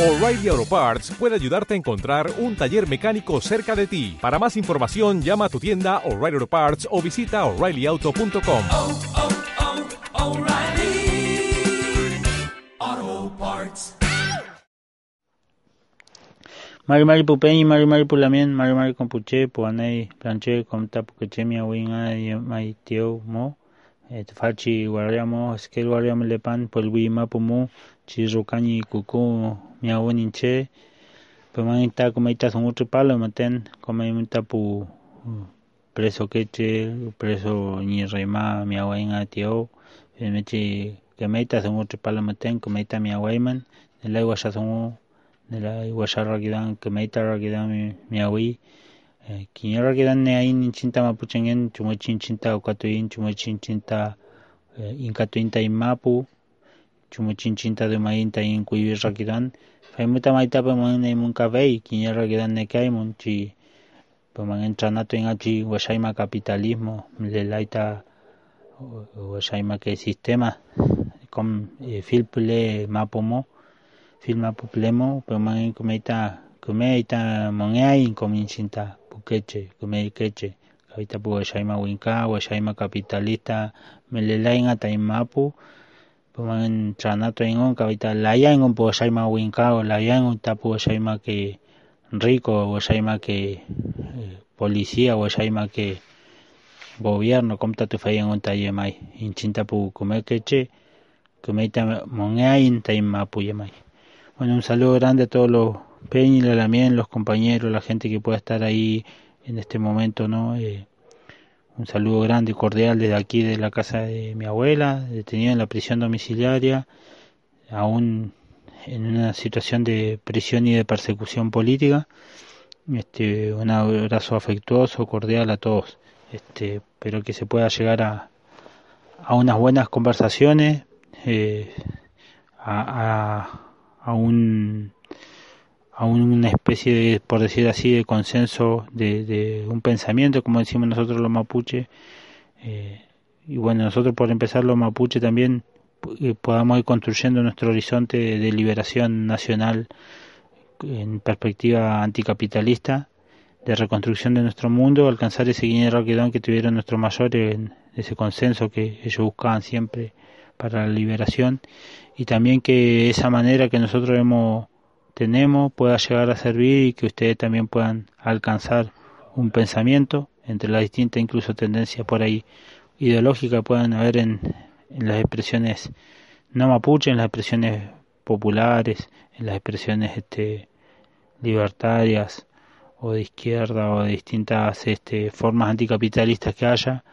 O'Reilly Auto Parts puede ayudarte a encontrar un taller mecánico cerca de ti. Para más información, llama a tu tienda O'Reilly Auto Parts o visita oreillyauto.com. oh, oh, Parts. Mari Mari Pupeñi, Mari Mari Pulamien, Mari Mari Compuche, Puanei, Planche, Comta Puquechemia, Winga, Mai Tio, Mo, Fachi, Guariamo, Esquel Guariamo Lepan, Polwi Mapumu, Chirrucani, Cucu, Miawaninche, Pemanita, Comeita, son otro palo, maten, Comeita Pu, preso queche, preso ni reima, Miawainga Tio, Mechi, Comeita, son otro palo, maten, Comeita Miawaiman, el agua ya son nila iwasha rakidan kemaita rakidan miawi kiña rakidan ne ain chinta mapuchengen chuma chinta ukatuin chuma chinta inkatuinta imapu chuma chinta de mainta in kuivi rakidan faimuta maita pa man ne mun kavei kiña rakidan ne kaimun chi pa man entranato en achi washaima capitalismo le laita washaima que sistema. Con filple mapomo filma puplemo peman kumeita kumeita mongai kominchinta pukeche kumei keche kavita pu washaima winka washaima capitalista melelainga taimapu peman tranato ingon kavita layangon pu washaima winka o layangon tapu washaima que rico washaima que eh, policía washaima que gobierno komta tu fayan tayemai inchinta pu kumekeche kumeita mongai taimapu yemai bueno, un saludo grande a todos los Peñi, la Lamien, los compañeros, la gente que pueda estar ahí en este momento, ¿no? Eh, un saludo grande y cordial desde aquí, de la casa de mi abuela, detenida en la prisión domiciliaria, aún en una situación de prisión y de persecución política. Este, un abrazo afectuoso, cordial a todos. Este, espero que se pueda llegar a, unas buenas conversaciones, eh, a a un a una especie de, por decir así, de consenso de, de un pensamiento, como decimos nosotros los mapuche. Eh, y bueno, nosotros por empezar los mapuche también eh, podamos ir construyendo nuestro horizonte de, liberación nacional en perspectiva anticapitalista, de reconstrucción de nuestro mundo, alcanzar ese guinero que tuvieron nuestros mayores, ese consenso que ellos buscaban siempre para la liberación y también que esa manera que nosotros hemos, tenemos pueda llegar a servir y que ustedes también puedan alcanzar un pensamiento entre las distintas incluso tendencias por ahí ideológicas puedan haber en, en las expresiones no mapuche, en las expresiones populares, en las expresiones este, libertarias o de izquierda o de distintas este, formas anticapitalistas que haya.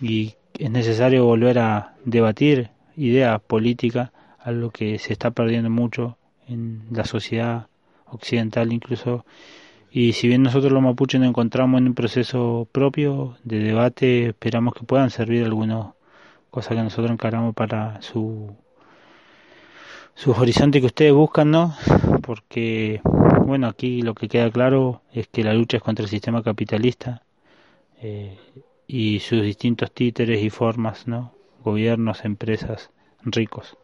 Y es necesario volver a debatir ideas políticas algo que se está perdiendo mucho en la sociedad occidental incluso. Y si bien nosotros los mapuches nos encontramos en un proceso propio de debate esperamos que puedan servir algunas cosas que nosotros encaramos para su sus horizontes que ustedes buscan no porque bueno aquí lo que queda claro es que la lucha es contra el sistema capitalista eh, y sus distintos títeres y formas no gobiernos empresas ricos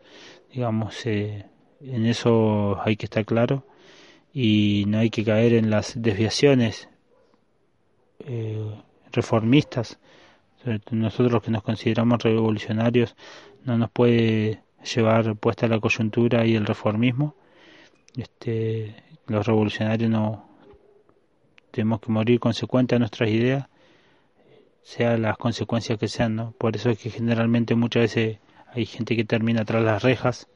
digamos, eh, en eso hay que estar claro y no hay que caer en las desviaciones eh, reformistas. Nosotros los que nos consideramos revolucionarios no nos puede llevar puesta la coyuntura y el reformismo. Este, los revolucionarios no tenemos que morir consecuente a nuestras ideas, sean las consecuencias que sean, ¿no? Por eso es que generalmente muchas veces hay gente que termina tras las rejas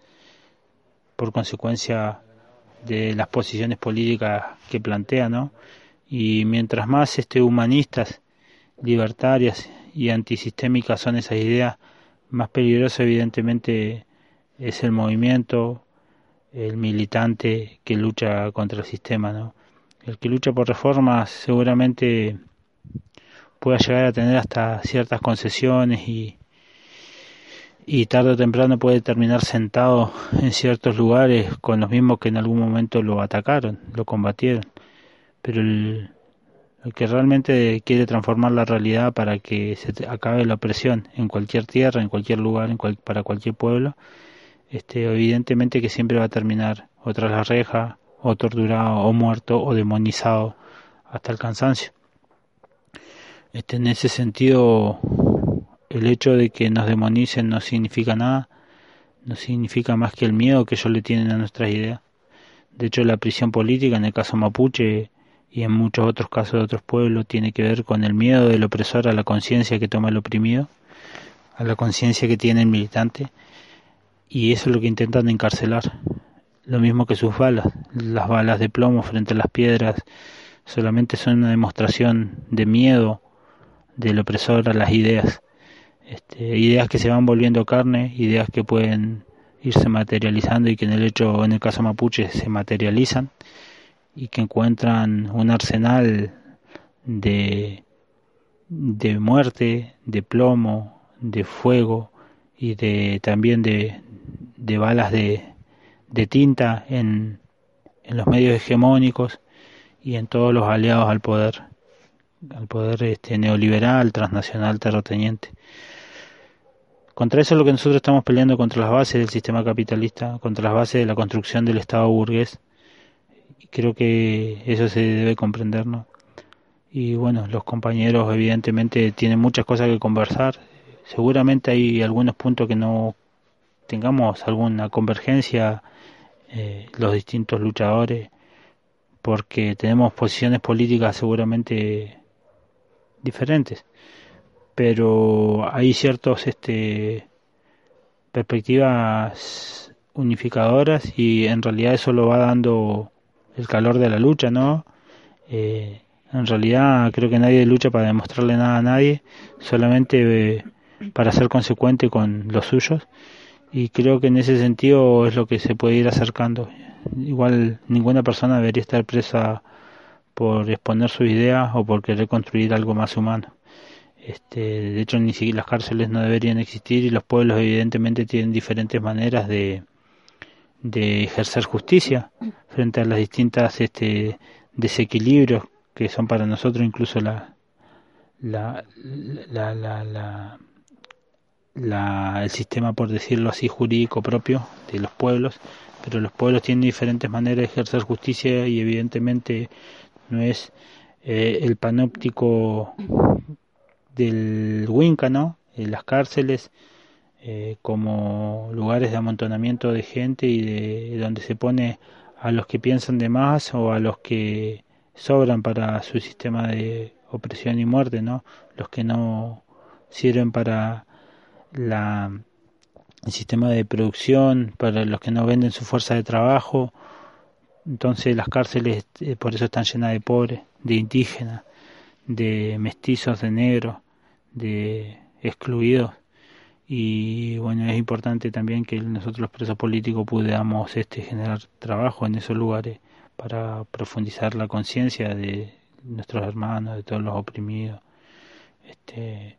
por consecuencia de las posiciones políticas que plantea, ¿no? Y mientras más este humanistas, libertarias y antisistémicas son esas ideas, más peligroso evidentemente es el movimiento, el militante que lucha contra el sistema, ¿no? El que lucha por reformas seguramente pueda llegar a tener hasta ciertas concesiones y, y tarde o temprano puede terminar sentado en ciertos lugares con los mismos que en algún momento lo atacaron, lo combatieron. Pero el, que realmente quiere transformar la realidad para que se acabe la opresión en cualquier tierra, en cualquier lugar, en cual, para cualquier pueblo, este, evidentemente que siempre va a terminar o tras la reja, o torturado, o muerto, o demonizado hasta el cansancio. Este, en ese sentido, el hecho de que nos demonicen no significa nada, no significa más que el miedo que ellos le tienen a nuestras ideas. De hecho, la prisión política, en el caso mapuche y en muchos otros casos de otros pueblos, tiene que ver con el miedo del opresor a la conciencia que toma el oprimido, a la conciencia que tiene el militante, y eso es lo que intentan encarcelar. Lo mismo que sus balas, las balas de plomo frente a las piedras, solamente son una demostración de miedo del opresor a las ideas. Este, ideas que se van volviendo carne, ideas que pueden irse materializando y que en el hecho, en el caso mapuche, se materializan y que encuentran un arsenal de, de muerte, de plomo, de fuego y de también de, de balas de, de tinta en, los medios hegemónicos y en todos los aliados al poder, al poder este, neoliberal, transnacional, terrateniente. Contra eso es lo que nosotros estamos peleando contra las bases del sistema capitalista, contra las bases de la construcción del Estado burgués. Y creo que eso se debe comprender, ¿no? Y bueno, los compañeros evidentemente tienen muchas cosas que conversar. Seguramente hay algunos puntos que no tengamos alguna convergencia eh, los distintos luchadores, porque tenemos posiciones políticas seguramente diferentes pero hay ciertos este perspectivas unificadoras y en realidad eso lo va dando el calor de la lucha, ¿no? Eh, en realidad creo que nadie lucha para demostrarle nada a nadie, solamente eh, para ser consecuente con los suyos y creo que en ese sentido es lo que se puede ir acercando. Igual ninguna persona debería estar presa por exponer sus ideas o por querer construir algo más humano. Este, de hecho, ni siquiera las cárceles no deberían existir y los pueblos evidentemente tienen diferentes maneras de, de ejercer justicia frente a las distintas este, desequilibrios que son para nosotros incluso la, la, la, la, la, el sistema, por decirlo así, jurídico propio de los pueblos, pero los pueblos tienen diferentes maneras de ejercer justicia y evidentemente no es eh, el panóptico del Winca, ¿no? En las cárceles eh, como lugares de amontonamiento de gente y de donde se pone a los que piensan de más o a los que sobran para su sistema de opresión y muerte, ¿no? Los que no sirven para la el sistema de producción, para los que no venden su fuerza de trabajo. Entonces las cárceles eh, por eso están llenas de pobres, de indígenas, de mestizos, de negros de excluidos. Y bueno es importante también que nosotros los presos políticos podamos este generar trabajo en esos lugares para profundizar la conciencia de nuestros hermanos de todos los oprimidos. Este